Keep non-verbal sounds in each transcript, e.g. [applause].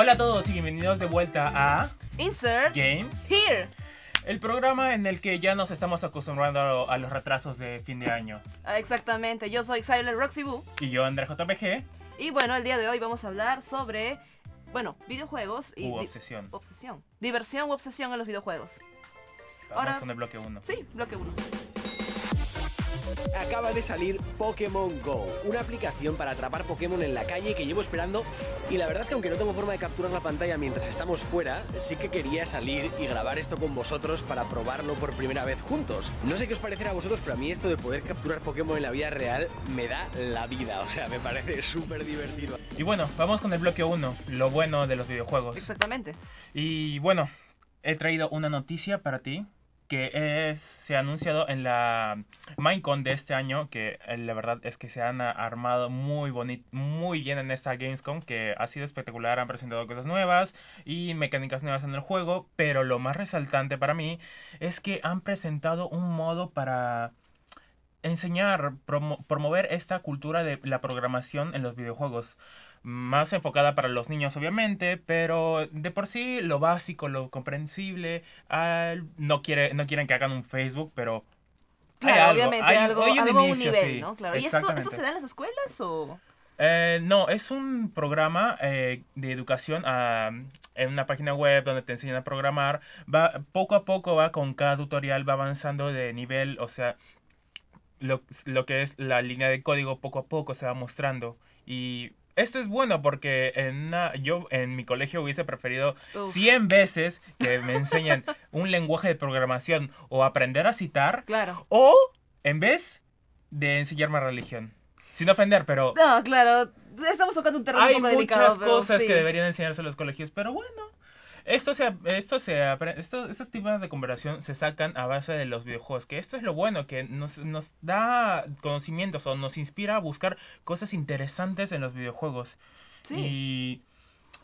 Hola a todos y bienvenidos de vuelta a Insert Game, Here. el programa en el que ya nos estamos acostumbrando a, los retrasos de fin de año. Ah, Exactamente, yo soy Silent Roxy Boo. Y yo, André JPG, Y bueno, el día de hoy vamos a hablar sobre, bueno, videojuegos y... u obsesión. obsesión. Diversión u obsesión en los videojuegos. Vamos ahora- con el bloque 1. Sí, bloque 1. Acaba de salir Pokémon Go, una aplicación para atrapar Pokémon en la calle que llevo esperando y la verdad es que aunque no tengo forma de capturar la pantalla mientras estamos fuera, sí que quería salir y grabar esto con vosotros para probarlo por primera vez juntos. No sé qué os parecerá a vosotros, pero a mí esto de poder capturar Pokémon en la vida real me da la vida, o sea, me parece súper divertido. Y bueno, vamos con el bloque 1, lo bueno de los videojuegos. Exactamente. Y bueno, he traído una noticia para ti que se ha anunciado en la Minecon de este año, que eh, la verdad es que se han armado muy bonito, muy bien en esta Gamescom, que ha sido espectacular, han presentado cosas nuevas y mecánicas nuevas en el juego, pero lo más resaltante para mí es que han presentado un modo para enseñar, promo- promover esta cultura de la programación en los videojuegos más enfocada para los niños obviamente, pero de por sí lo básico, lo comprensible, al- no quiere no quieren que hagan un Facebook, pero hay Claro, algo, obviamente, hay- algo, hay un algo a un nivel, sí, ¿no? Claro. ¿Y esto, se da en las escuelas o...? Eh, no, es un programa eh, de educación ah, en una página web donde te enseñan a programar. Va, poco a poco va con cada tutorial, va avanzando de nivel, o sea, lo, lo que es la línea de código poco a poco se va mostrando. Y esto es bueno porque en una- yo en mi colegio hubiese preferido Uf. 100 veces que me enseñen un lenguaje de programación o aprender a citar Claro. o en vez de enseñarme religión. Sin ofender, pero No, claro. Estamos tocando un terreno hay un poco muchas delicado, pero cosas sí. que deberían enseñarse en los colegios, pero bueno. Esto se, esto se esto, estos tipos de conversación se sacan a base de los videojuegos, que esto es lo bueno, que nos, nos da conocimientos o nos inspira a buscar cosas interesantes en los videojuegos. Sí. Y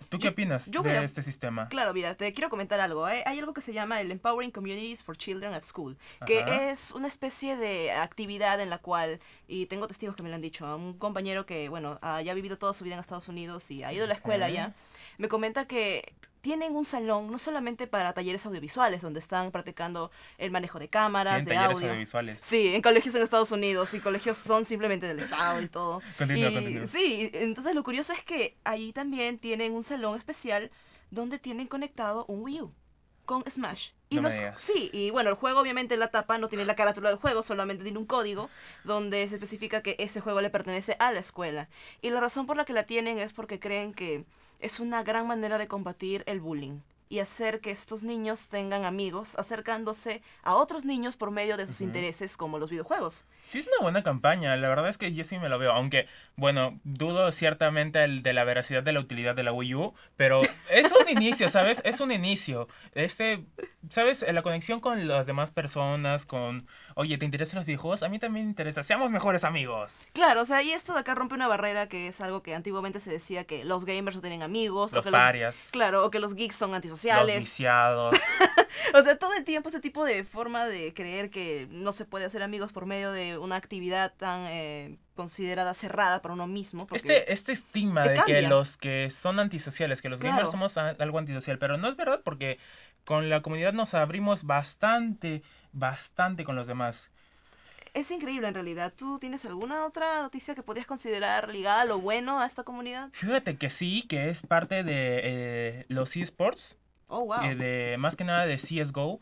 ¿tú qué opinas yo de este sistema? Claro, mira, te quiero comentar algo. Hay, hay algo que se llama el Empowering Communities for Children at School, que Ajá. es una especie de actividad en la cual, y tengo testigos que me lo han dicho, un compañero que, bueno, ha ya ha vivido toda su vida en Estados Unidos y ha ido a la escuela ya, me comenta que tienen un salón no solamente para talleres audiovisuales, donde están practicando el manejo de cámaras, de talleres audio. audiovisuales. Sí, en colegios en Estados Unidos y colegios son simplemente del Estado y todo. Continúa, Y continúa. Sí, entonces lo curioso es que allí también tienen un salón especial donde tienen conectado un Wii U con Smash. Y No los- sí, y bueno, el juego obviamente en la tapa no tiene la carátula del juego, solamente tiene un código donde se especifica que ese juego le pertenece a la escuela. Y la razón por la que la tienen es porque creen que es una gran manera de combatir el bullying y hacer que estos niños tengan amigos acercándose a otros niños por medio de sus intereses como los videojuegos. Sí, es una buena campaña. La verdad es que yo sí me lo veo. Aunque, bueno, dudo ciertamente el de la veracidad de la utilidad de la Wii U. Pero [laughs] es un inicio, ¿sabes? Es un inicio. Este, ¿sabes? La conexión con las demás personas, con, oye, ¿te interesan los videojuegos? A mí también me interesa. Seamos mejores amigos. Claro, o sea, y esto de acá rompe una barrera que es algo que antiguamente se decía que los gamers no tienen amigos, Los o que parias. claro, o que los geeks son Los antisociales. viciados. [laughs] O sea, todo el tiempo este tipo de forma de creer que no se puede hacer amigos por medio de una actividad tan eh, considerada cerrada para uno mismo. Este, este estigma de que los que son antisociales, que los gamers Claro. somos a- algo antisocial, pero no es verdad porque con la comunidad nos abrimos bastante, bastante con los demás. Es increíble en realidad. ¿Tú tienes alguna otra noticia que podrías considerar ligada a lo bueno a esta comunidad? Fíjate que sí, que es parte de eh, los esports, Oh, wow. eh, de, más que nada de CSGO.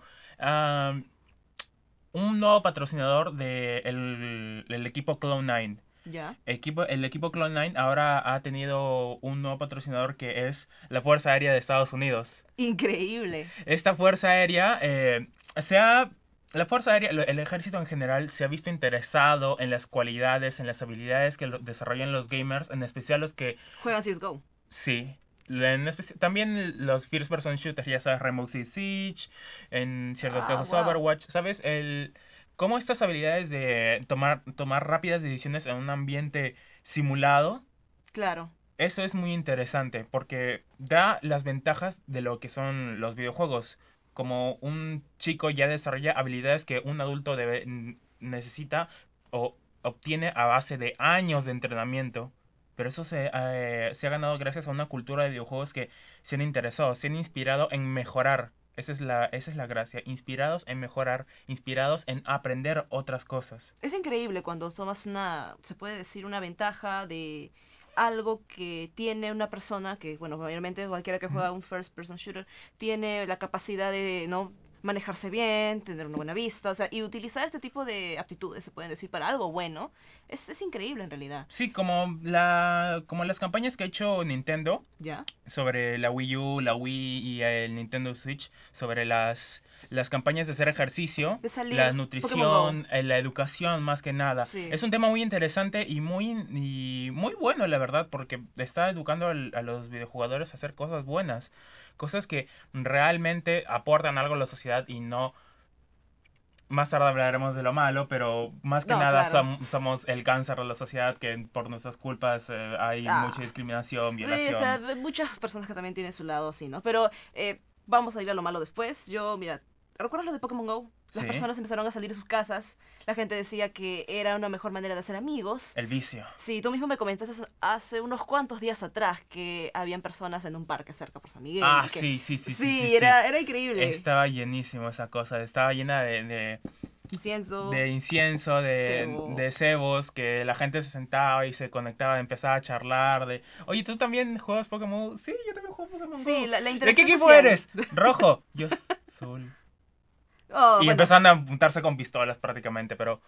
Un nuevo patrocinador del el equipo Cloud9. Ya. Equipo, el equipo Cloud9 ahora ha tenido un nuevo patrocinador que es la Fuerza Aérea de Estados Unidos. Increíble. Esta Fuerza Aérea eh, se ha... La Fuerza Aérea, el ejército en general, se ha visto interesado en las cualidades, en las habilidades que desarrollan los gamers, en especial los que Juegan CSGO. Sí. En también los first person shooters, ya sabes, Rainbow Six Siege, en ciertos Ah, casos wow. Overwatch, ¿sabes? El cómo estas habilidades de tomar tomar rápidas decisiones en un ambiente simulado, Claro. eso es muy interesante porque da las ventajas de lo que son los videojuegos. Como un chico ya desarrolla habilidades que un adulto debe, necesita o obtiene a base de años de entrenamiento. Pero eso se, eh, se ha ganado gracias a una cultura de videojuegos que se han interesado, se han inspirado en mejorar. Esa es, la, esa es la gracia, inspirados en mejorar, inspirados en aprender otras cosas. Es increíble cuando tomas una, se puede decir, una ventaja de algo que tiene una persona que, bueno, obviamente cualquiera que juega un first person shooter tiene la capacidad de, ¿no? Manejarse bien, tener una buena vista, o sea, y utilizar este tipo de aptitudes, se pueden decir, para algo bueno, es, es increíble en realidad. Sí, como, la, como las campañas que ha hecho Nintendo ¿Ya? sobre la Wii U, la Wii y el Nintendo Switch, sobre las, las campañas de hacer ejercicio, De salir, la nutrición, eh, la educación más que nada. Sí. Es un tema muy interesante y muy, y muy bueno, la verdad, porque está educando al- a los videojugadores a hacer cosas buenas, cosas que realmente aportan algo a la sociedad y no... Más tarde hablaremos de lo malo, pero más que No, nada claro. som- somos el cáncer de la sociedad, que por nuestras culpas eh, hay Ah. mucha discriminación, Sí, violación. o sea, muchas personas que también tienen su lado así, ¿no? Pero eh, vamos a ir a lo malo después. Yo, mira, ¿recuerdas lo de Pokémon Go? Las Sí. personas empezaron a salir de sus casas, la gente decía que era una mejor manera de hacer amigos. El vicio. Sí, tú mismo me comentaste hace- unos cuantos días atrás que habían personas en un parque cerca por San Miguel. Ah, que- sí, sí, sí. Sí, sí, sí, sí. era, era increíble. Estaba llenísimo esa cosa, estaba llena de, de, Incienso. de incienso, de, Cebo. de cebos, que la gente se sentaba y se conectaba, empezaba a charlar de, oye, ¿tú también juegas Pokémon? Sí, yo también juego Pokémon. Sí, Go". la, la ¿De qué equipo social. eres? Rojo. [laughs] Yo, azul. Oh, y bueno, empezaron a apuntarse con pistolas prácticamente, pero,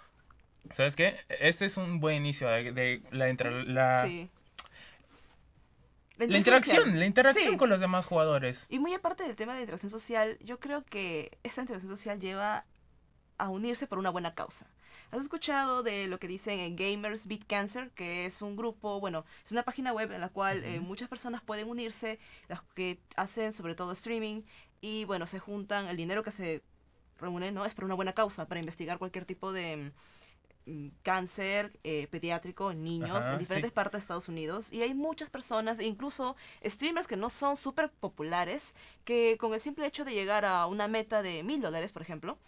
¿sabes qué? Este es un buen inicio de, de la, inter- la, sí. la interacción interacción, social. la interacción Sí. con los demás jugadores. Y muy aparte del tema de interacción social, yo creo que esta interacción social lleva a unirse por una buena causa. ¿Has escuchado de lo que dicen en Gamers Beat Cancer? Que es un grupo, bueno, es una página web en la cual eh, muchas personas pueden unirse, las que hacen sobre todo streaming, y bueno, se juntan, el dinero que se reúne, ¿no? Es para una buena causa, para investigar cualquier tipo de mm, cáncer eh, pediátrico en niños Ajá, en diferentes sí. partes de Estados Unidos y hay muchas personas, incluso streamers que no son súper populares, que con el simple hecho de llegar a una meta de mil dólares, por ejemplo,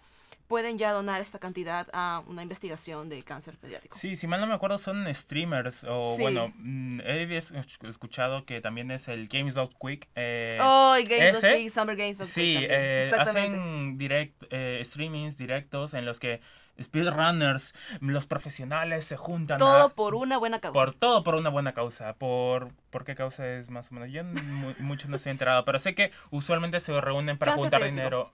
pueden ya donar esta cantidad a una investigación de cáncer pediátrico. Sí, si mal no me acuerdo son streamers o Sí. bueno, mm, he es- escuchado que también es el Games Dot Quick. eh, Oh, y Games ese, King, Summer Games sí, también. eh, hacen direct, eh, streamings directos en los que speedrunners, los profesionales se juntan Todo a- por una buena causa. por todo por una buena causa. Por, ¿por qué causa es más o menos? Yo mu- mucho no estoy enterado, pero sé que usualmente se reúnen para Cáncer juntar pediátrico. dinero.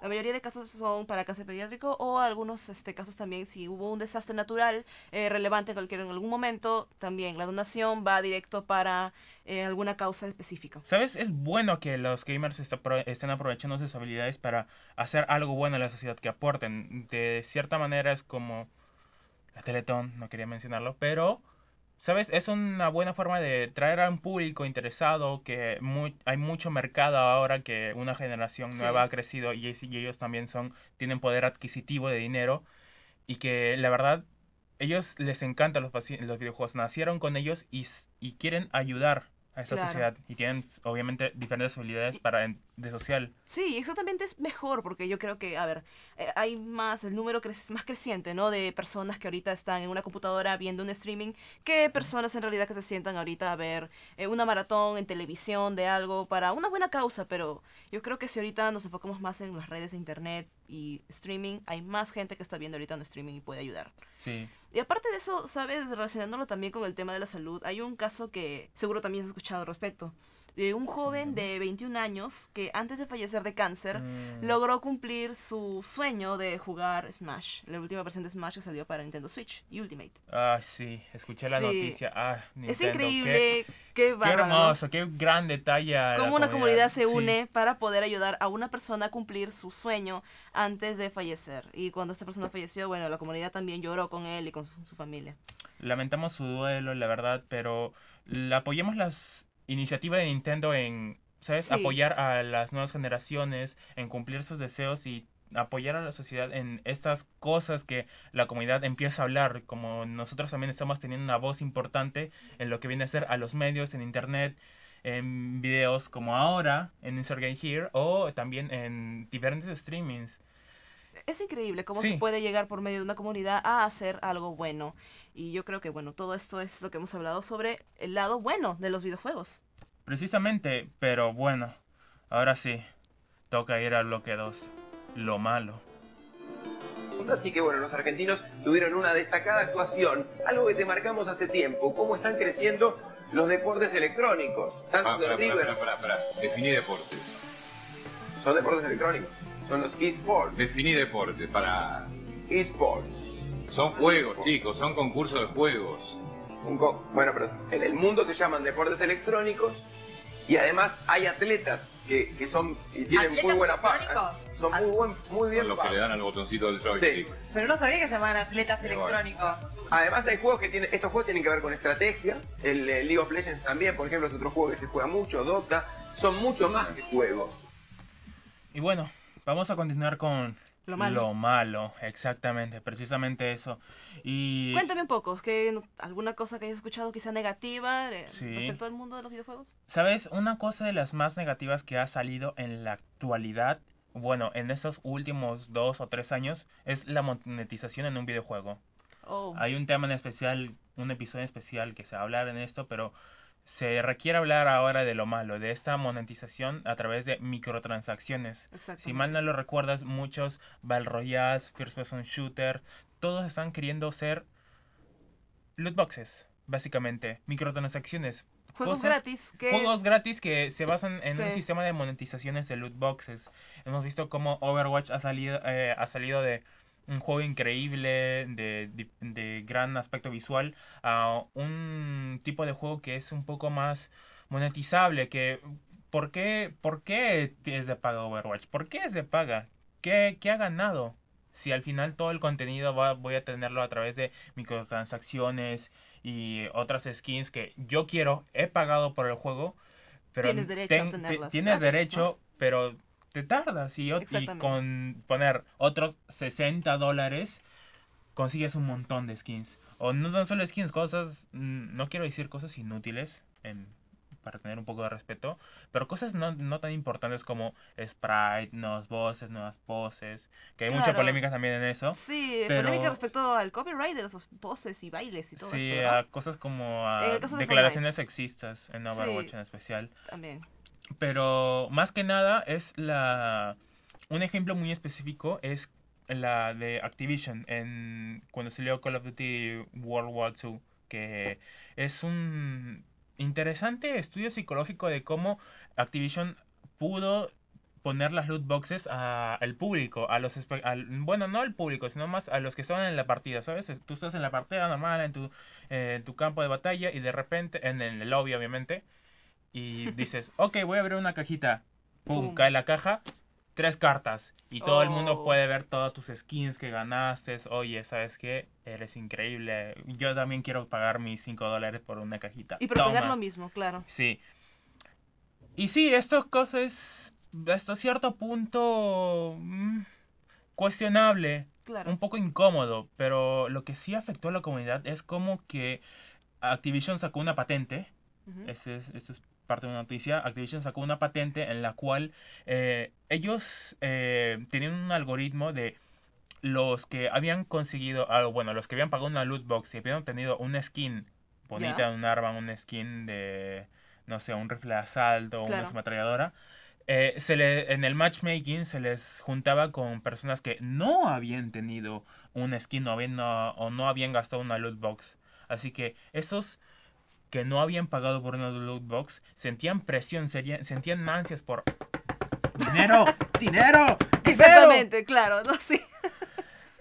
La mayoría de casos son para cáncer pediátrico o algunos este, casos también si hubo un desastre natural eh, relevante en, cualquier, en algún momento, también la donación va directo para eh, alguna causa específica. ¿Sabes? Es bueno que los gamers pro- estén aprovechando sus habilidades para hacer algo bueno a la sociedad, que aporten. De cierta manera es como la Teletón, no quería mencionarlo, pero, ¿sabes? Es una buena forma de traer a un público interesado, que mu- hay mucho mercado ahora que una generación Sí. nueva ha crecido y, ellos también son tienen poder adquisitivo de dinero y que la verdad ellos les encantan los, los videojuegos, nacieron con ellos y, y quieren ayudar a esta Claro. sociedad y tienen obviamente diferentes habilidades Y- para de social. Sí, exactamente es mejor porque yo creo que, a ver, eh, hay más, el número crece, más creciente, ¿no? De personas que ahorita están en una computadora viendo un streaming que personas en realidad que se sientan ahorita a ver eh, una maratón en televisión de algo para una buena causa, pero yo creo que si ahorita nos enfocamos más en las redes de internet y streaming, hay más gente que está viendo ahorita un streaming y puede ayudar. Sí. Y aparte de eso, ¿sabes? Relacionándolo también con el tema de la salud, hay un caso que seguro también has escuchado al respecto. De un joven de 21 años que antes de fallecer de cáncer Mm. logró cumplir su sueño de jugar Smash, la última versión de Smash que salió para Nintendo Switch y Ultimate. Ah, sí, escuché la Sí. noticia. Ah, es Nintendo, qué- increíble, qué, Qué, ¿no? hermoso, qué gran detalle. Cómo una comunidad se Sí. une para poder ayudar a una persona a cumplir su sueño antes de fallecer. Y cuando esta persona falleció, bueno, la comunidad también lloró con él y con su, su familia. Lamentamos su duelo, la verdad, pero apoyemos las iniciativas de Nintendo en, ¿sabes? Sí. Apoyar a las nuevas generaciones, en cumplir sus deseos y apoyar a la sociedad en estas cosas que la comunidad empieza a hablar, como nosotros también estamos teniendo una voz importante en lo que viene a ser a los medios, en internet, en videos como ahora, en Insert Game Here, o también en diferentes streamings. Es increíble cómo Sí. se puede llegar por medio de una comunidad a hacer algo bueno. Y yo creo que, bueno, todo esto es lo que hemos hablado sobre el lado bueno de los videojuegos. Precisamente, pero bueno, ahora sí, toca ir al bloque 2. Lo malo. Así que bueno, los argentinos tuvieron una destacada actuación, algo que te marcamos hace tiempo, cómo están creciendo los deportes electrónicos, tanto Ah, pará, River, pará, pará, pará. Definí deportes. son deportes electrónicos, son los esports, Definí deportes, para. esports. Son juegos, chicos, son concursos de juegos. Un co- Bueno, pero en el mundo se llaman deportes electrónicos y además hay atletas que, que son y tienen muy ¿Atletas buena paga. Son muy buen, muy bien Son los que le dan al botoncito del joystick. Sí. Pero no sabía que se llamaban atletas electrónicos. Además hay juegos que tienen, estos juegos tienen que ver con estrategia, el, League of Legends también, por ejemplo, es otro juego que se juega mucho, Dota, son mucho más que juegos. Y bueno, vamos a continuar con Lo malo. malo, exactamente, precisamente eso. Y Cuéntame un poco, ¿que no- ¿alguna cosa que hayas escuchado quizá negativa eh, Sí. respecto al mundo de los videojuegos? ¿Sabes? Una cosa de las más negativas que ha salido en la actualidad, bueno, en estos últimos dos o tres años, es la monetización en un videojuego. Oh, Hay un tema en especial, un episodio especial que se va a hablar en esto, pero se requiere hablar ahora de lo malo, de esta monetización a través de microtransacciones. Si mal no lo recuerdas, muchos Battle Royales, First Person Shooter, todos están queriendo ser loot boxes, básicamente, microtransacciones. Juegos cosas- gratis que... Juegos gratis que se basan en un sistema de monetizaciones de loot boxes. Hemos visto cómo Overwatch ha salido, eh, ha salido de un juego increíble, de, de- de gran aspecto visual, a un tipo de juego que es un poco más monetizable. Que, ¿por, qué, ¿Por qué es de paga Overwatch? ¿Por qué es de paga? ¿Qué, qué ha ganado? Si al final todo el contenido va, voy a tenerlo a través de microtransacciones y otras skins que yo quiero, he pagado por el juego, pero Tienes derecho a obtenerlas tienes derecho, pero te tardas y, y con poner otros 60 dólares consigues un montón de skins. O no tan solo skins, cosas, mm, no quiero decir cosas inútiles, em, para tener un poco de respeto, pero cosas no, no tan importantes como sprite, nuevos voces, nuevas poses, que hay mucha Claro. polémica también en eso. Sí, pero- polémica respecto al copyright de los poses y bailes y todo Sí, esto, a cosas como a En de declaraciones sexistas en Overwatch Sí. en especial. También. Pero más que nada es la... Un ejemplo muy específico es la de Activision en cuando salió Call of Duty World War II, que es un interesante estudio psicológico de cómo Activision pudo poner las loot boxes al público, a los al- bueno, no al público, sino más a los que estaban en la partida, ¿sabes? Tú estás en la partida normal, en tu, eh, en tu campo de batalla y de repente, en el lobby obviamente, y dices, [laughs] ok, voy a abrir una cajita, pum, cae la caja, tres cartas, y todo el mundo Oh. puede ver todas tus skins que ganaste, oye, ¿sabes qué? Eres increíble, yo también quiero pagar mis 5 dólares por una cajita. Y Toma. lo mismo, claro. Sí. Y sí, esto cosas hasta cierto punto mm, cuestionable, Claro. un poco incómodo, pero lo que sí afectó a la comunidad es como que Activision sacó una patente, Ujú. ese es, eso es parte de una noticia, Activision sacó una patente en la cual eh, ellos eh, tenían un algoritmo de los que habían conseguido, bueno, los que habían pagado una loot box y habían obtenido una skin bonita, Ya. un arma, una skin de, no sé, un rifle de asalto, una Claro. ametralladora, eh, se le, en el matchmaking se les juntaba con personas que no habían tenido una skin o, habían, no, o no habían gastado una loot box. Así que esos que no habían pagado por una loot box sentían presión, serían- sentían ansias por dinero, [laughs] dinero, dinero. Exactamente, claro, no sí.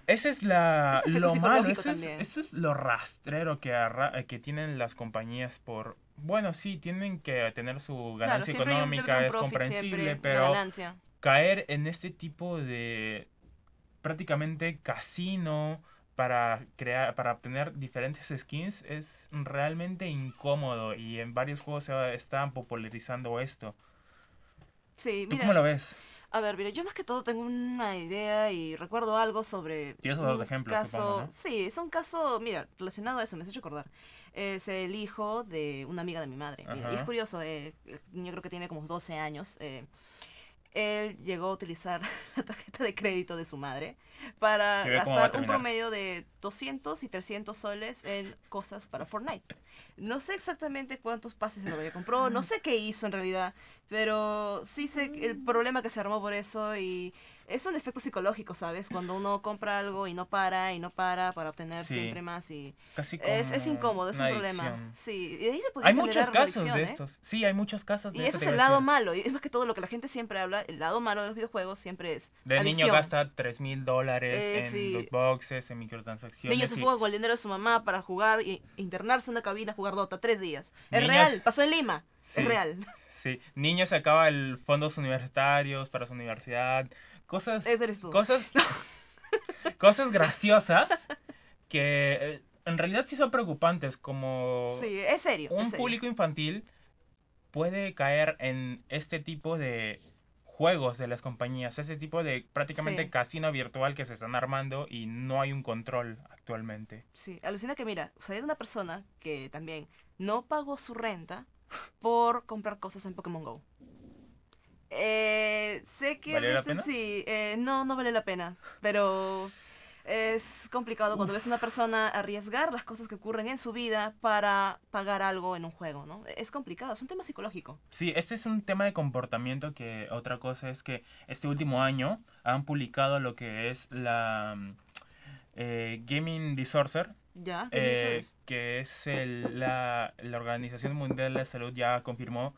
Ese es la, Es efecto lo malo, ese es, es lo rastrero que, arra- que tienen las compañías por... Bueno, sí, tienen que tener su ganancia económica, un es profit comprensible, pero caer en este tipo de prácticamente casino para crear para obtener diferentes skins es realmente incómodo y en varios juegos se están popularizando esto. Sí, ¿Tú mira, cómo lo ves? a ver, mira, yo más que todo tengo una idea y recuerdo algo sobre Tienes un ejemplo, caso, supongo, ¿no? sí, es un caso, mira, relacionado a eso, me has hecho acordar. Es el hijo de una amiga de mi madre. Mira, y es curioso, eh, niño creo que tiene como 12 años. eh, él llegó a utilizar [laughs] la tarjeta de crédito de su madre para gastar un promedio de 200 y 300 soles en cosas para Fortnite. No sé exactamente cuántos pases se lo había compró, no sé qué hizo en realidad, pero sí sé el problema que se armó por eso y es un efecto psicológico, ¿sabes? Cuando uno compra algo y no para y no para para obtener Sí. siempre más y Casi es, es como incómodo, es un problema. Sí, y ahí se Hay muchos casos de ¿eh? estos. Sí, hay muchos casos de Y ese es el lado malo. Y es más que todo lo que la gente siempre habla. El lado malo de los videojuegos siempre es. De niño gasta 3 mil dólares Eh, en sí. loot boxes, en microtransacciones. Niño se y- fuga con el dinero de su mamá para jugar e internarse en una cabina a jugar Dota tres días. Es Niños- real, pasó en Lima. Sí. Es real. Sí, niño sacaba el fondos universitarios para su universidad. Cosas. Ese eres tú. Cosas. [laughs] cosas graciosas que eh, en realidad sí son preocupantes. Como Sí, es serio. es un serio. público infantil puede caer en este tipo de juegos de las compañías, ese tipo de prácticamente Sí. casino virtual que se están armando y no hay un control actualmente. Sí, alucina que mira, o sea, hay una persona que también no pagó su renta por comprar cosas en Pokémon Go. Eh, sé que a ¿Valió la veces pena? sí, eh, no, no vale la pena, pero es complicado cuando ves a una persona arriesgar las cosas que ocurren en su vida para pagar algo en un juego, ¿no? Es complicado, es un tema psicológico. Sí, este es un tema de comportamiento que otra cosa es que este último año han publicado lo que es la eh, Gaming Disorder, ¿Ya? eh, que es el- la, la Organización Mundial de la Salud ya confirmó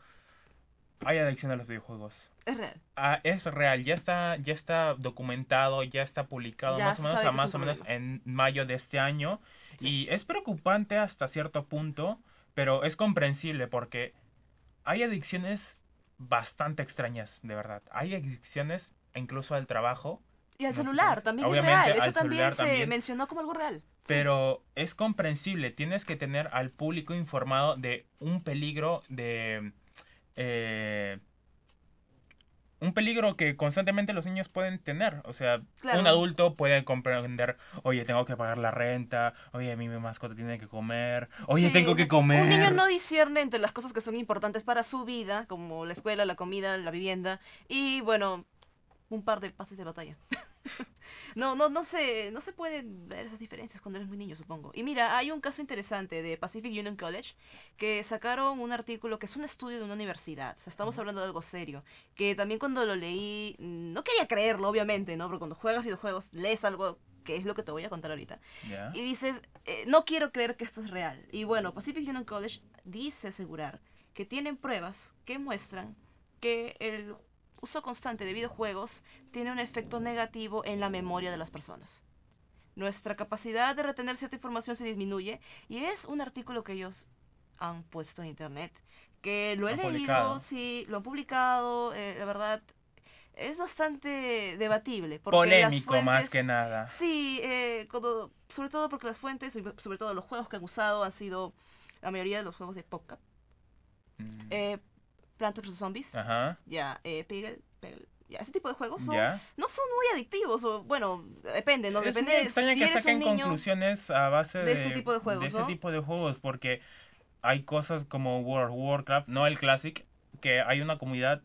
hay adicción a los videojuegos. Es real. Ah, es real, ya está, ya está documentado, ya está publicado Ya más o menos a más o menos en mayo de este año. Sí. Y es preocupante hasta cierto punto, pero es comprensible porque hay adicciones bastante extrañas, de verdad. Hay adicciones incluso al trabajo, Y al No celular también obviamente, es real. Eso también se también. mencionó como algo real. Sí. pero es comprensible. Tienes que tener al público informado de un peligro de... eh, un peligro que constantemente los niños pueden tener. O sea, Claro. un adulto puede comprender, oye, tengo que pagar la renta, oye, mi mascota tiene que comer, oye, Sí, tengo que comer. Un niño no discierne entre las cosas que son importantes para su vida, como la escuela, la comida, la vivienda, y bueno, un par de pases de batalla. [laughs] [laughs] no, no, no se, no se pueden ver esas diferencias cuando eres muy niño, supongo. Y mira, hay un caso interesante de Pacific Union College que sacaron un artículo que es un estudio de una universidad. O sea, estamos hablando de algo serio. Que también cuando lo leí, mm, no quería creerlo, obviamente, ¿no? Porque cuando juegas videojuegos, lees algo que es lo que te voy a contar ahorita. Y dices, eh, no quiero creer que esto es real. Y bueno, Pacific Union College dice asegurar que tienen pruebas que muestran que el uso constante de videojuegos tiene un efecto negativo en la memoria de las personas. Nuestra capacidad de retener cierta información se disminuye y es un artículo que ellos han puesto en internet, que lo he Han leído, publicado. sí, lo han publicado, eh, la verdad es bastante debatible. porque las Polémico más fuentes- que nada. Sí, eh, cuando- sobre todo porque las fuentes, sobre todo los juegos que han usado han sido la mayoría de los juegos de PopCap. Mm, Eh, Plantas vs Zombies, Ajá. ya, eh, Peggle, ya, ese tipo de juegos son, no son muy adictivos, o bueno, depende, ¿no? Es Depende muy extraño si que eres un saquen niño. conclusiones a base de, de este tipo de juegos, de ¿no? tipo de juegos, porque hay cosas como World of Warcraft, no el Classic, que hay una comunidad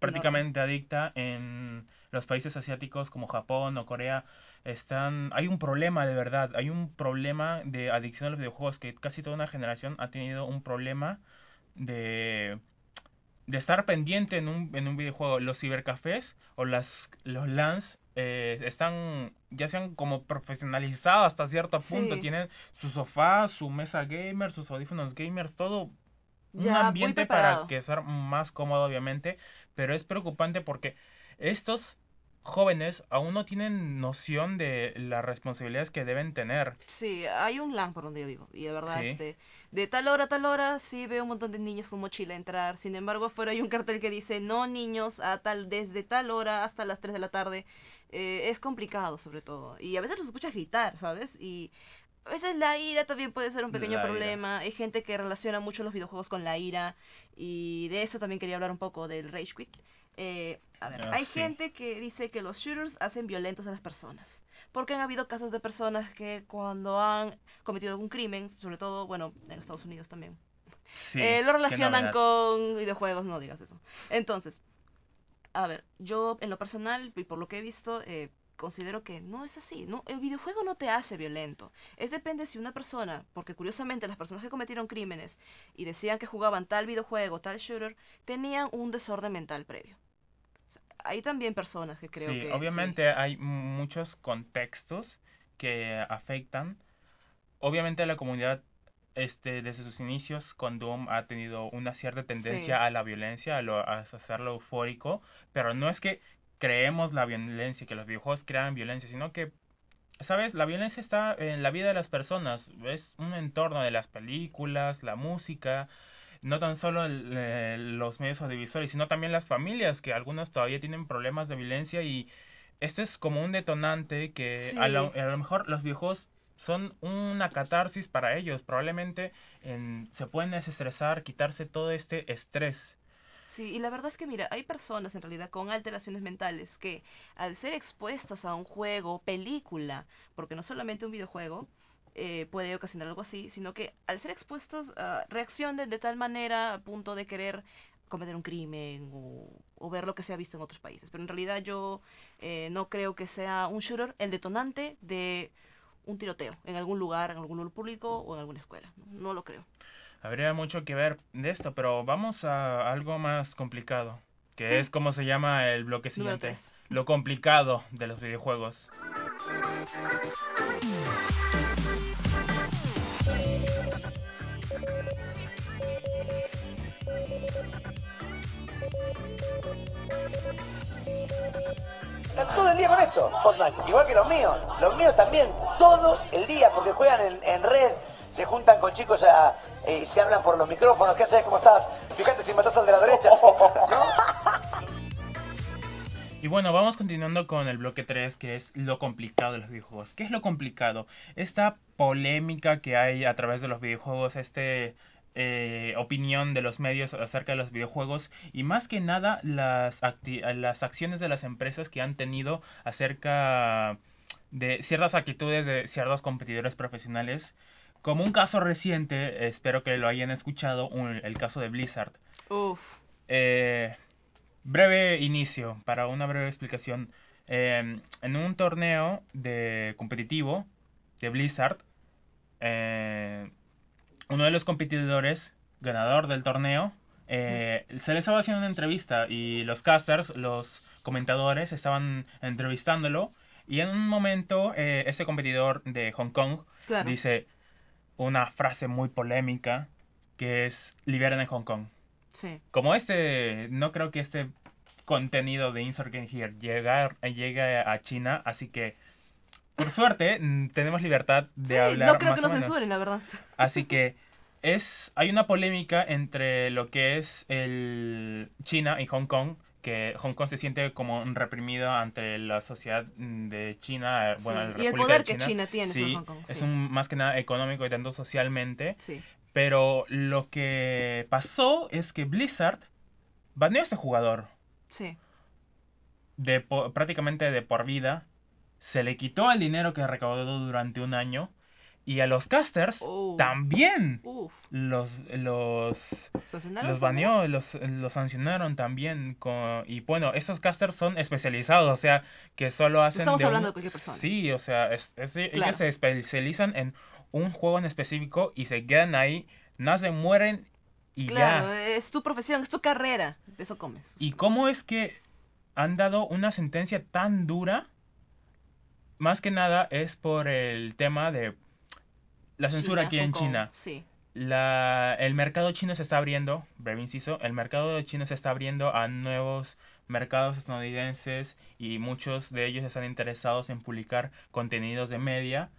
prácticamente adicta en los países asiáticos como Japón o Corea. Están, hay un problema de verdad, hay un problema de adicción a los videojuegos que casi toda una generación ha tenido un problema de, de estar pendiente en un, en un videojuego. Los cibercafés o las, los LANs eh, están ya sean como profesionalizados hasta cierto punto. Sí. Tienen su sofá, su mesa gamer, sus audífonos gamers, todo un Ya, ambiente para que sea más cómodo, obviamente. Pero es preocupante porque estos jóvenes aún no tienen noción de las responsabilidades que deben tener. Sí, hay un LAN por donde yo vivo. Y de verdad, Sí. este, de tal hora a tal hora, sí veo un montón de niños con mochila entrar. Sin embargo, afuera hay un cartel que dice no niños a tal, desde tal hora hasta las 3 de la tarde. Eh, es complicado, sobre todo. Y a veces los escuchas gritar, ¿sabes? Y a veces la ira también puede ser un pequeño La ira. problema. Hay gente que relaciona mucho los videojuegos con la ira. Y de eso también quería hablar un poco del Rage Quit. Eh, a ver, Ah, hay sí. gente que dice que los shooters hacen violentos a las personas. Porque han habido casos de personas que cuando han cometido algún crimen, sobre todo, bueno, en Estados Unidos también, Sí, eh, lo relacionan con videojuegos, no digas eso. Entonces, A ver, yo en lo personal y por lo que he visto, eh, considero que no es así. No, el videojuego no te hace violento. Es depende si una persona, porque curiosamente las personas que cometieron crímenes y decían que jugaban tal videojuego, tal shooter, tenían un desorden mental previo. Hay también personas que creo sí, que... obviamente hay muchos contextos que afectan. Obviamente la comunidad este, desde sus inicios con Doom ha tenido una cierta tendencia Sí. a la violencia, a, lo- a hacerlo eufórico, pero no es que creemos la violencia, que los videojuegos crean violencia, sino que, ¿sabes? La violencia está en la vida de las personas, es un entorno de las películas, la música, no tan solo el- eh, los medios audiovisuales, sino también las familias, que algunas todavía tienen problemas de violencia y este es como un detonante que a, lo, Sí. a lo mejor los videojuegos son una catarsis para ellos. Probablemente en- se pueden desestresar, quitarse todo este estrés. Sí, y la verdad es que mira, hay personas en realidad con alteraciones mentales que al ser expuestas a un juego, película, porque no solamente un videojuego eh, puede ocasionar algo así, sino que al ser expuestos a reaccionen de tal manera a punto de querer cometer un crimen o, o ver lo que se ha visto en otros países. Pero en realidad yo eh, no creo que sea un shooter el detonante de un tiroteo en algún lugar, en algún lugar público o en alguna escuela. No lo creo. Habría mucho que ver de esto, pero vamos a algo más complicado, que Sí. es como se llama el bloque siguiente. Lo complicado de los videojuegos. Todo el día con esto, Fortnite. Igual que los míos. Los míos también, todo el día, porque juegan en, red, se juntan con chicos eh, y se hablan por los micrófonos. ¿Qué haces? ¿Cómo estás? Fíjate si matas al de la derecha. [laughs] Y bueno, vamos continuando con el bloque 3, que es lo complicado de los videojuegos. ¿Qué es lo complicado? Esta polémica que hay a través de los videojuegos, este eh, opinión de los medios acerca de los videojuegos y más que nada las, las acciones de las empresas que han tenido acerca de ciertas actitudes de ciertos competidores profesionales. Como un caso reciente, espero que lo hayan escuchado, un- el caso de Blizzard. Uf. Eh, breve inicio, para una breve explicación. Eh, en un torneo de competitivo de Blizzard, eh, uno de los competidores, ganador del torneo, eh, se le estaba haciendo una entrevista y los casters, los comentadores, estaban entrevistándolo. Y en un momento, eh, ese competidor de Hong Kong Claro. dice una frase muy polémica que es liberen en Hong Kong Sí. como este, no creo que este contenido de Insert Game Here llegar, llegue a China, así que por suerte mm, tenemos libertad de Sí, hablar no creo más que nos censuren, la verdad. Así que es hay una polémica entre lo que es el China y Hong Kong que Hong Kong se siente como reprimido ante la sociedad mm, de China, eh, bueno, Sí, la y el poder de que China tiene Sí, Hong Kong, es sí. un más que nada económico y tanto socialmente. Sí. Pero lo que pasó es que Blizzard baneó a este jugador Sí. de prácticamente de por vida. Se le quitó el dinero que recaudó durante un año. Y a los casters Oh. también Uf. los, los, los ¿Sancionaron? baneó, los, los sancionaron también. con- y bueno, estos casters son especializados, o sea, que solo hacen... estamos de un- hablando de cualquier persona. Sí, o sea, es- es- Claro. ellos se especializan en un juego en específico y se quedan ahí, nacen, mueren y Claro, ya. es tu profesión, es tu carrera. De eso comes. ¿Y cómo es que han dado una sentencia tan dura? Más que nada es por el tema de la censura China, aquí en Hong China. Sí. La, el mercado chino se está abriendo, breve inciso, el mercado chino se está abriendo a nuevos mercados estadounidenses y muchos de ellos están interesados en publicar contenidos de media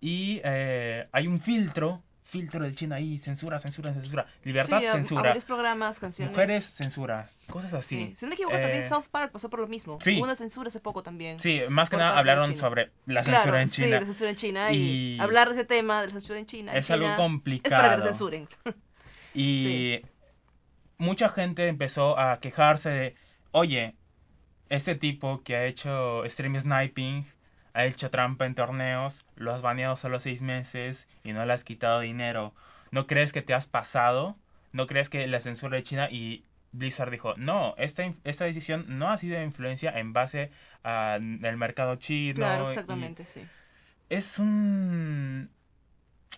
y eh, hay un filtro, filtro del China ahí, censura, censura, censura, libertad, sí, censura, varios programas, canciones. mujeres, censura, cosas así. Sí. Si no me equivoco, también Eh, South Park pasó por lo mismo. sí. Hubo una censura hace poco también. Sí, más que nada hablaron sobre la Claro, censura en Sí, China. la censura en China y, Y- hablar de ese tema, de la censura en China. en Es algo complicado. Es para que te censuren. [laughs] Y mucha gente empezó a quejarse de, oye, este tipo que ha hecho stream sniping, ha hecho trampa en torneos, lo has baneado solo seis meses y no le has quitado dinero. ¿No crees que te has pasado? ¿No crees que la censura de China y Blizzard dijo, no, esta, esta decisión no ha sido de influencia en base al mercado chino. Claro, exactamente, sí. es un...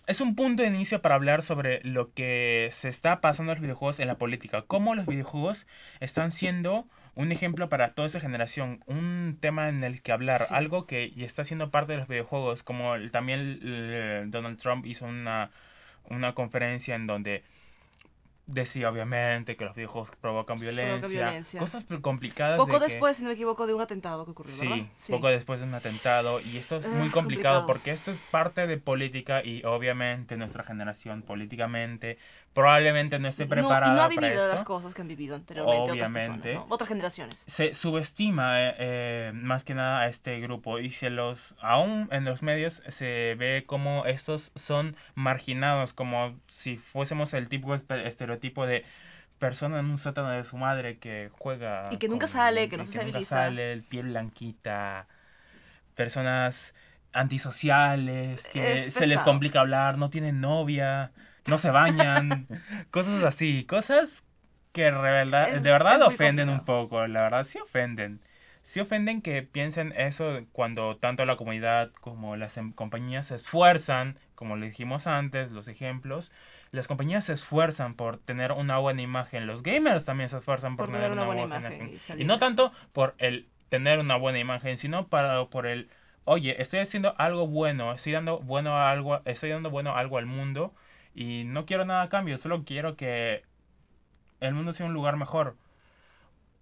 Es un punto de inicio para hablar sobre lo que se está pasando en los videojuegos en la política. Cómo los videojuegos están siendo un ejemplo para toda esa generación. Un tema en el que hablar. Sí. Algo que ya está siendo parte de los videojuegos. Como el- también Donald Trump hizo una, una conferencia en donde decía obviamente que los videojuegos provocan Provoca violencia. violencia. Cosas complicadas. Poco de que- después, si no me equivoco, de un atentado que ocurrió, Sí, ¿verdad? poco después de un atentado. Y esto es Ah, muy es complicado complicado. porque esto es parte de política y obviamente nuestra generación políticamente probablemente no esté No- preparada y no ha para vivido las cosas que han vivido anteriormente otras Obviamente. personas, ¿no? Otras generaciones. Se subestima eh, eh, más que nada a este grupo y se los aún en los medios se ve como estos son marginados como si fuésemos el tipo estereotipo de persona en un sótano de su madre que juega Y que nunca con- sale, que no se nunca estabiliza. sale, el piel blanquita personas antisociales que Es se les complica hablar no tienen novia no se bañan cosas así cosas que de verdad, Es- de verdad es muy ofenden un poco la verdad sí ofenden. Sí ofenden que piensen eso cuando tanto la comunidad como las em- compañías se esfuerzan como le dijimos antes los ejemplos las compañías se esfuerzan por tener una buena imagen los gamers también se esfuerzan por, tener, una, buena, imagen, y no tanto por el tener una buena imagen sino para por el oye estoy haciendo algo bueno estoy dando bueno a algo estoy dando bueno a algo al mundo y no quiero nada a cambio solo quiero que el mundo sea un lugar mejor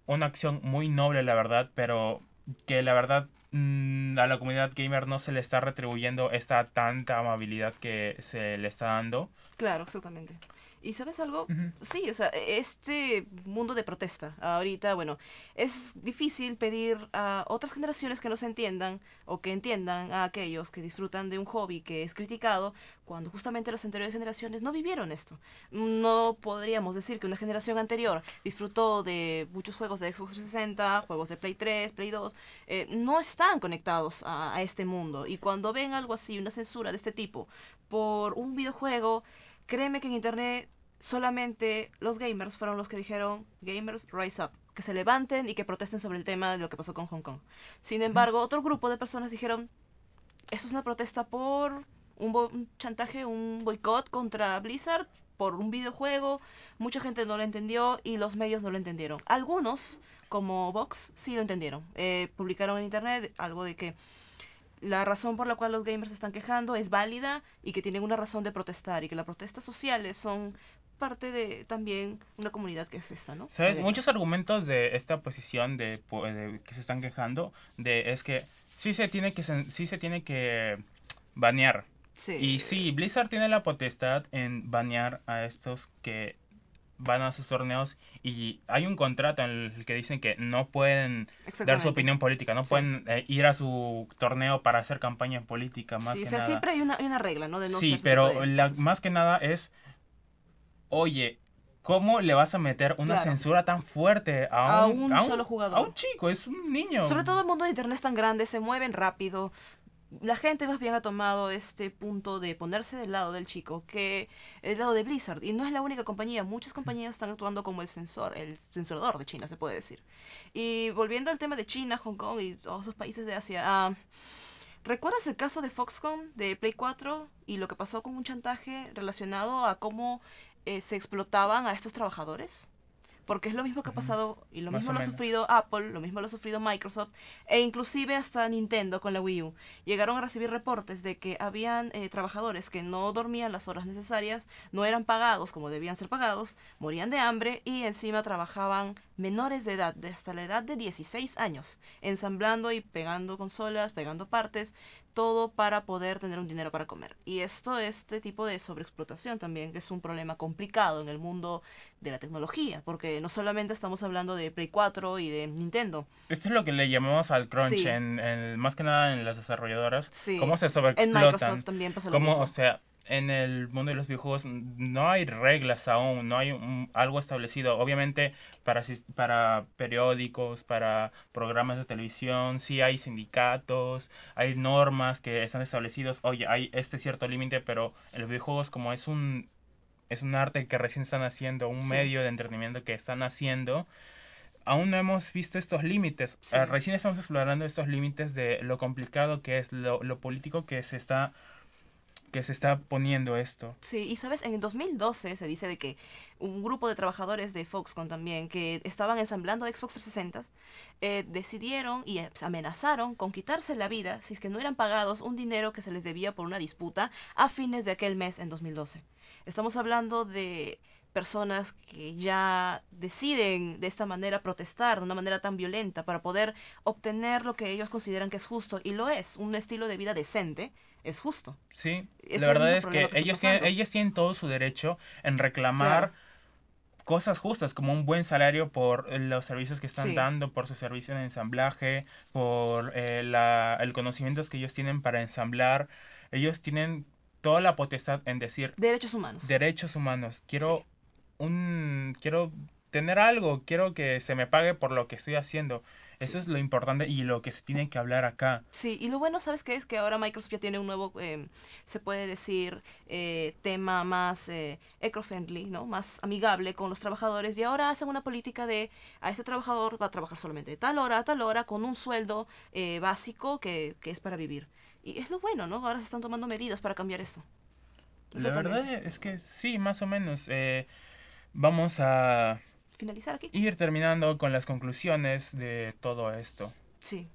una acción muy noble, la verdad, pero que la verdad mm, a la comunidad gamer no se le está retribuyendo esta tanta amabilidad que se le está dando. Claro, exactamente. ¿Y sabes algo? Sí, o sea, este mundo de protesta, ahorita, bueno, es difícil pedir a otras generaciones que nos entiendan o que entiendan a aquellos que disfrutan de un hobby que es criticado cuando justamente las anteriores generaciones no vivieron esto. No podríamos decir que una generación anterior disfrutó de muchos juegos de Xbox 360, juegos de Play 3, Play 2, eh, no están conectados a, a este mundo. Y cuando ven algo así, una censura de este tipo, por un videojuego, créeme que en internet solamente los gamers fueron los que dijeron gamers rise up que se levanten y que protesten sobre el tema de lo que pasó con Hong Kong. Sin embargo otro grupo de personas dijeron eso es una protesta por un, chantaje un boicot contra Blizzard por un videojuego mucha gente no lo entendió y los medios no lo entendieron. Algunos como Vox sí lo entendieron. Eh, publicaron en internet algo de que la razón por la cual los gamers se están quejando es válida y que tienen una razón de protestar y que las protestas sociales son parte de también una comunidad que es esta, ¿no? ¿Sabes? De- Muchos argumentos de esta posición de, po- de que se están quejando de es que sí se tiene que sí se tiene que banear. Sí. Y sí, Blizzard tiene la potestad en banear a estos que van a sus torneos y hay un contrato en el que dicen que no pueden dar su opinión política, no Sí. pueden eh, ir a su torneo para hacer campaña política más Sí, que o sea, nada. siempre hay una, hay una regla, ¿no? De no sí, pero la- más que nada es, oye, ¿cómo le vas a meter una Claro. censura tan fuerte A a un, un a solo jugador. A un chico, es un niño. Sobre todo el mundo de internet es tan grande, se mueven rápido. La gente más bien ha tomado este punto de ponerse del lado del chico que el lado de Blizzard. Y no es la única compañía, muchas compañías están actuando como el censor, el censurador de China, se puede decir. Y volviendo al tema de China, Hong Kong y todos esos países de Asia, ah, ¿recuerdas el caso de Foxconn de Play 4 y lo que pasó con un chantaje relacionado a cómo eh, se explotaban a estos trabajadores? Porque es lo mismo que ha pasado y lo Más mismo lo ha sufrido Apple, lo mismo lo ha sufrido Microsoft e inclusive hasta Nintendo con la Wii U. Llegaron a recibir reportes de que habían eh, trabajadores que no dormían las horas necesarias, no eran pagados como debían ser pagados, morían de hambre y encima trabajaban menores de edad, de hasta la edad de 16 años, ensamblando y pegando consolas, pegando partes, todo para poder tener un dinero para comer. Y esto, este tipo de sobreexplotación también, que es un problema complicado en el mundo de la tecnología, porque no solamente estamos hablando de Play 4 y de Nintendo, Esto es lo que le llamamos al crunch, Sí. en, en- más que nada en las desarrolladoras. Sí. Cómo se en sobreexplotan. Microsoft también pasa lo Cómo, mismo. o sea, en el mundo de los videojuegos no hay reglas aún, no hay un- algo establecido. Obviamente para, para periódicos, para programas de televisión, sí hay sindicatos, hay normas que están establecidos. Oye, hay este cierto límite, pero en los videojuegos como es un es un arte que recién están haciendo, un Sí. medio de entretenimiento que están haciendo. Aún no hemos visto estos límites. Sí. Eh, recién estamos explorando estos límites de lo complicado que es, lo, lo político que se está que se está poniendo esto. Sí, y sabes, en el 2012 se dice de que un grupo de trabajadores de Foxconn también, que estaban ensamblando Xbox 360, eh, decidieron y eh, amenazaron con quitarse la vida si es que no eran pagados un dinero que se les debía por una disputa a fines de aquel mes en 2012. Estamos hablando de personas que ya deciden de esta manera protestar de una manera tan violenta para poder obtener lo que ellos consideran que es justo y lo es, un estilo de vida decente es justo. Sí, Es la verdad es que, ellos, tienen, ellos tienen todo su derecho en reclamar Claro. cosas justas, como un buen salario por eh, los servicios que están Sí. dando, por su servicio en ensamblaje, por eh, la, el conocimientos que ellos tienen para ensamblar. Ellos tienen toda la potestad en decir Derechos humanos. derechos humanos. Quiero Sí. Un quiero tener algo, quiero que se me pague por lo que estoy haciendo. Eso es lo importante y lo que se tiene que hablar acá. Sí, y lo bueno, ¿sabes qué? Es que ahora Microsoft ya tiene un nuevo, eh, se puede decir, eh, tema más eh, eco-friendly, ¿no? Más amigable con los trabajadores. Y ahora hacen una política de, a este trabajador va a trabajar solamente de tal hora a tal hora con un sueldo eh, básico que, que es para vivir. Y es lo bueno, ¿no? Ahora se están tomando medidas para cambiar esto. La verdad es que sí, más o menos. eh, vamos a Finalizar aquí. ir terminando con las conclusiones de todo esto. Sí.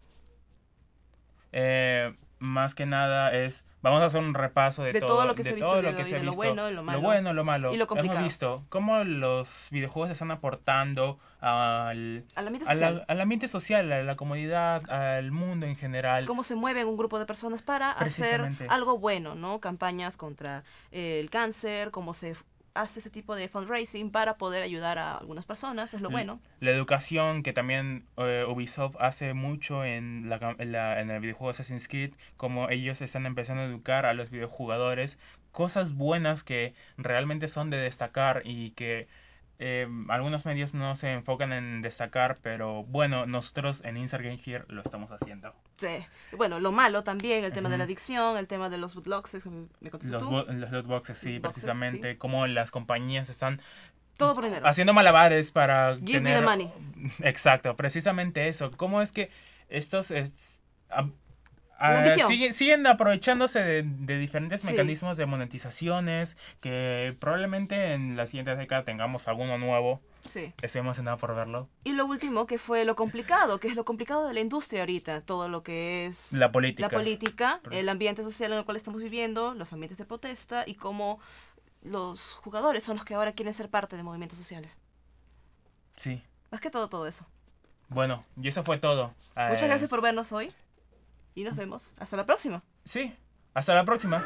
Eh, más que nada es, vamos a hacer un repaso de, De todo lo que se de visto todo el lo que se ha de lo visto, bueno lo malo. Lo bueno, lo malo. Y lo complicado. Hemos visto cómo los videojuegos están aportando al, Al ambiente a social. la- al ambiente social, a la comunidad, al mundo en general. cómo se mueven un grupo de personas para hacer algo bueno, ¿no? Campañas contra el cáncer, cómo se hace este tipo de fundraising para poder ayudar a algunas personas, es lo Mm. bueno. La educación que también eh, Ubisoft hace mucho en, la, en, la- en el videojuego Assassin's Creed, como ellos están empezando a educar a los videojugadores, cosas buenas que realmente son de destacar y que eh, algunos medios no se enfocan en destacar, pero bueno, nosotros en Insert Game Here lo estamos haciendo. Sí. Bueno, lo malo también, el tema de la adicción, el tema de los bootlogs, es que me Los, tú. los loot boxes, sí, boxes, precisamente, como las compañías están Todo por dinero. haciendo malabares para Give me the money. exacto precisamente eso cómo es que estos es- a- La a- ambición. siguen, siguen aprovechándose de, de diferentes Sí. mecanismos de monetizaciones que probablemente en la siguiente década tengamos alguno nuevo Sí. estoy emocionado por verlo Y lo último, que fue lo complicado, que es lo complicado de la industria ahorita, todo lo que es la política la política, el ambiente social en el cual estamos viviendo, los ambientes de protesta y cómo los jugadores son los que ahora quieren ser parte de movimientos sociales. sí Más que todo, todo eso. bueno y eso fue todo Muchas Eh, gracias por vernos hoy y nos vemos. Hasta la próxima. sí hasta la próxima